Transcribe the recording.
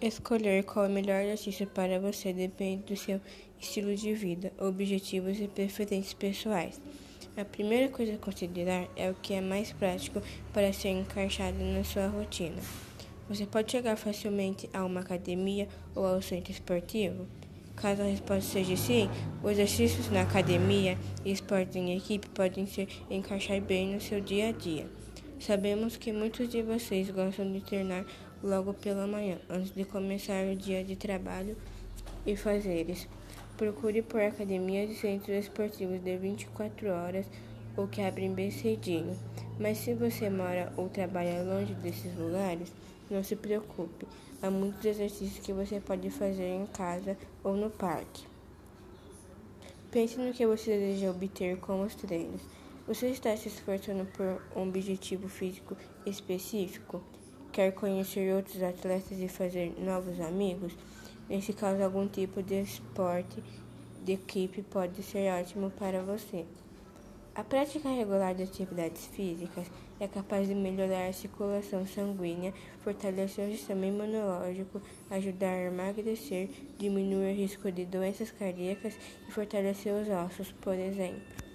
Escolher qual é o melhor exercício para você depende do seu estilo de vida, objetivos e preferências pessoais. A primeira coisa a considerar é o que é mais prático para ser encaixado na sua rotina. Você pode chegar facilmente a uma academia ou ao centro esportivo? Caso a resposta seja sim, os exercícios na academia e esportes em equipe podem se encaixar bem no seu dia a dia. Sabemos que muitos de vocês gostam de treinar logo pela manhã, antes de começar o dia de trabalho e fazeres. Procure por academias e centros esportivos de 24 horas ou que abrem bem cedinho. Mas se você mora ou trabalha longe desses lugares, não se preocupe. Há muitos exercícios que você pode fazer em casa ou no parque. Pense no que você deseja obter com os treinos. Você está se esforçando por um objetivo físico específico? Quer conhecer outros atletas e fazer novos amigos? Nesse caso, algum tipo de esporte de equipe pode ser ótimo para você. A prática regular de atividades físicas é capaz de melhorar a circulação sanguínea, fortalecer o sistema imunológico, ajudar a emagrecer, diminuir o risco de doenças cardíacas e fortalecer os ossos, por exemplo.